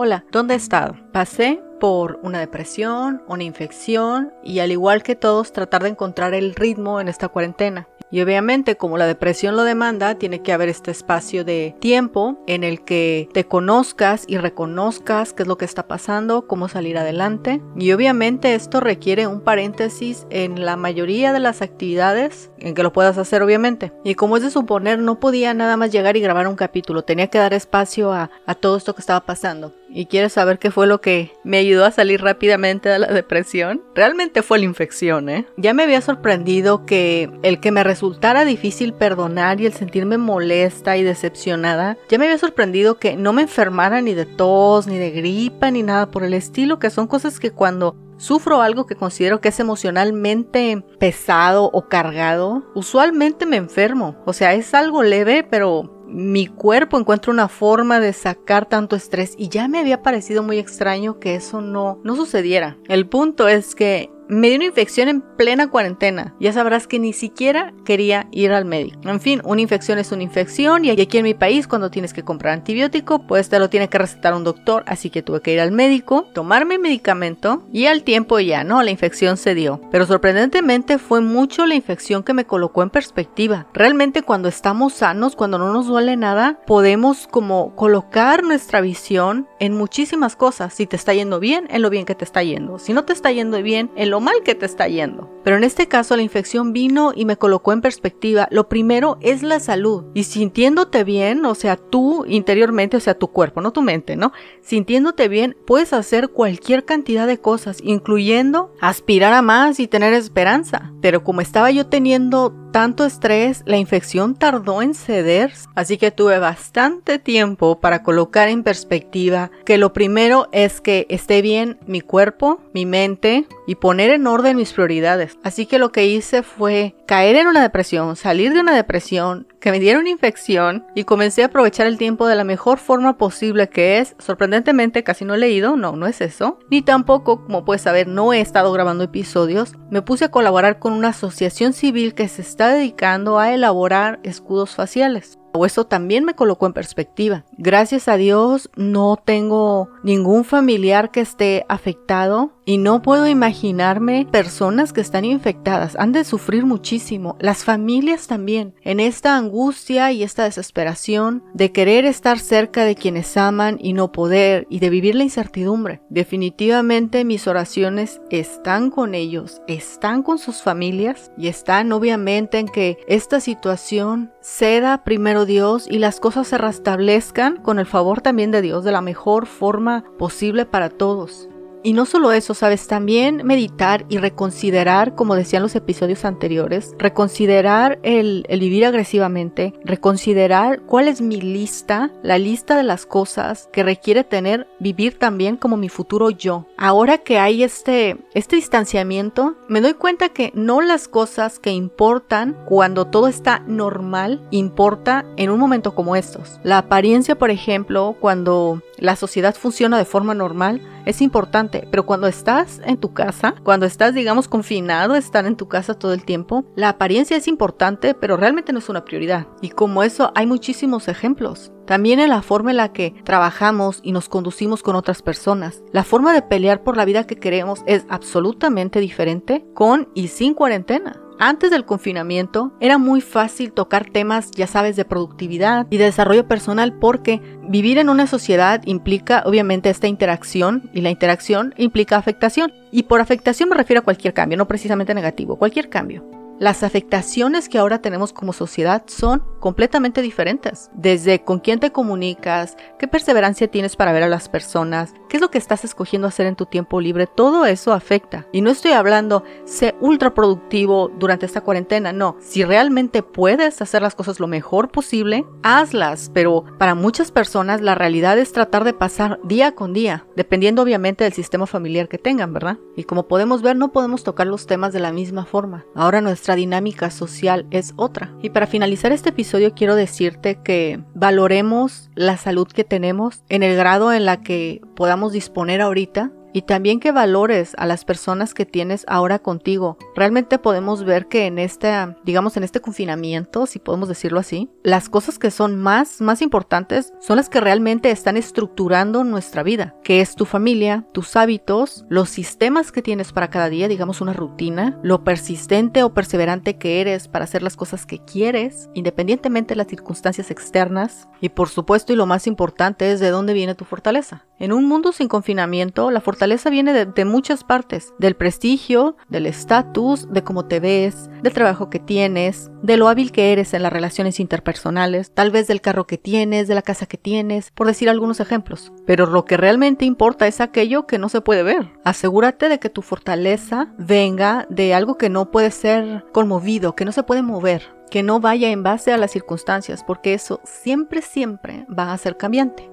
Hola, ¿dónde he estado? Pasé por una depresión, una infección y al igual que todos tratar de encontrar el ritmo en esta cuarentena. Y obviamente como la depresión lo demanda, tiene que haber este espacio de tiempo en el que te conozcas y reconozcas qué es lo que está pasando, cómo salir adelante. Y obviamente esto requiere un paréntesis en la mayoría de las actividades en que lo puedas hacer obviamente. Y como es de suponer, no podía nada más llegar y grabar un capítulo, tenía que dar espacio a, a todo esto que estaba pasando y quieres saber qué fue lo que me ayudó a salir rápidamente de la depresión, realmente fue la infección, ¿eh? Ya me había sorprendido que el que me resultara difícil perdonar y el sentirme molesta y decepcionada, ya me había sorprendido que no me enfermara ni de tos, ni de gripa, ni nada por el estilo, que son cosas que cuando sufro algo que considero que es emocionalmente pesado o cargado, usualmente me enfermo. O sea, es algo leve, pero mi cuerpo encuentra una forma de sacar tanto estrés y ya me había parecido muy extraño que eso no, no sucediera. El punto es que me dio una infección en plena cuarentena. Ya sabrás que ni siquiera quería ir al médico. En fin, una infección es una infección y aquí en mi país cuando tienes que comprar antibiótico, pues te lo tiene que recetar un doctor, así que tuve que ir al médico, tomarme medicamento y al tiempo ya, ¿no? La infección se dio. Pero sorprendentemente fue mucho la infección que me colocó en perspectiva. Realmente cuando estamos sanos, cuando no nos duele nada, podemos como colocar nuestra visión en muchísimas cosas. Si te está yendo bien, en lo bien que te está yendo. Si no te está yendo bien, en lo mal que te está yendo. Pero en este caso la infección vino y me colocó en perspectiva. Lo primero es la salud. Y sintiéndote bien, o sea, tú interiormente, o sea, tu cuerpo, no tu mente, ¿no? Sintiéndote bien, puedes hacer cualquier cantidad de cosas, incluyendo aspirar a más y tener esperanza. Pero como estaba yo teniendo tanto estrés, la infección tardó en ceder, así que tuve bastante tiempo para colocar en perspectiva que lo primero es que esté bien mi cuerpo, mi mente y poner en orden mis prioridades. Así que lo que hice fue caer en una depresión, salir de una depresión, que me diera una infección y comencé a aprovechar el tiempo de la mejor forma posible que es, sorprendentemente casi no he leído, no, no es eso, ni tampoco, como puedes saber, no he estado grabando episodios, me puse a colaborar con una asociación civil que se está dedicando a elaborar escudos faciales eso también me colocó en perspectiva. Gracias a Dios no tengo ningún familiar que esté afectado y no puedo imaginarme personas que están infectadas. Han de sufrir muchísimo. Las familias también. En esta angustia y esta desesperación de querer estar cerca de quienes aman y no poder y de vivir la incertidumbre. Definitivamente mis oraciones están con ellos, están con sus familias y están obviamente en que esta situación ceda primero Dios y las cosas se restablezcan con el favor también de Dios de la mejor forma posible para todos. Y no solo eso, sabes, también meditar y reconsiderar, como decían los episodios anteriores, reconsiderar el, vivir agresivamente, reconsiderar cuál es mi lista, la lista de las cosas que requiere tener vivir también como mi futuro yo. Ahora que hay este, este distanciamiento, me doy cuenta que no las cosas que importan cuando todo está normal importa en un momento como estos. La apariencia, por ejemplo, cuando la sociedad funciona de forma normal, es importante, pero cuando estás en tu casa, cuando estás, digamos, confinado, estar en tu casa todo el tiempo, la apariencia es importante, pero realmente no es una prioridad. Y como eso hay muchísimos ejemplos. También en la forma en la que trabajamos y nos conducimos con otras personas. La forma de pelear por la vida que queremos es absolutamente diferente con y sin cuarentena. Antes del confinamiento era muy fácil tocar temas, ya sabes, de productividad y de desarrollo personal porque vivir en una sociedad implica obviamente esta interacción y la interacción implica afectación. Y por afectación me refiero a cualquier cambio, no precisamente negativo, cualquier cambio. Las afectaciones que ahora tenemos como sociedad son completamente diferentes. Desde con quién te comunicas, qué perseverancia tienes para ver a las personas, qué es lo que estás escogiendo hacer en tu tiempo libre, todo eso afecta. Y no estoy hablando, sé ultra productivo durante esta cuarentena, no. Si realmente puedes hacer las cosas lo mejor posible, hazlas. Pero para muchas personas la realidad es tratar de pasar día con día, dependiendo obviamente del sistema familiar que tengan, ¿verdad? Y como podemos ver, no podemos tocar los temas de la misma forma. Ahora nuestra dinámica social es otra. Y para finalizar este episodio quiero decirte que valoremos la salud que tenemos en el grado en la que podamos disponer ahorita y también que valores a las personas que tienes ahora contigo. Realmente podemos ver que en este, digamos, en este confinamiento, si podemos decirlo así, las cosas que son más, más importantes son las que realmente están estructurando nuestra vida, que es tu familia, tus hábitos, los sistemas que tienes para cada día, digamos una rutina, lo persistente o perseverante que eres para hacer las cosas que quieres, independientemente de las circunstancias externas, y por supuesto y lo más importante es de dónde viene tu fortaleza. En un mundo sin confinamiento, la fortaleza viene de, muchas partes, del prestigio, del estatus, de cómo te ves, del trabajo que tienes, de lo hábil que eres en las relaciones interpersonales, tal vez del carro que tienes, de la casa que tienes, por decir algunos ejemplos. Pero lo que realmente importa es aquello que no se puede ver. Asegúrate de que tu fortaleza venga de algo que no puede ser conmovido, que no se puede mover, que no vaya en base a las circunstancias, porque eso siempre, siempre va a ser cambiante.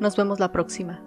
Nos vemos la próxima.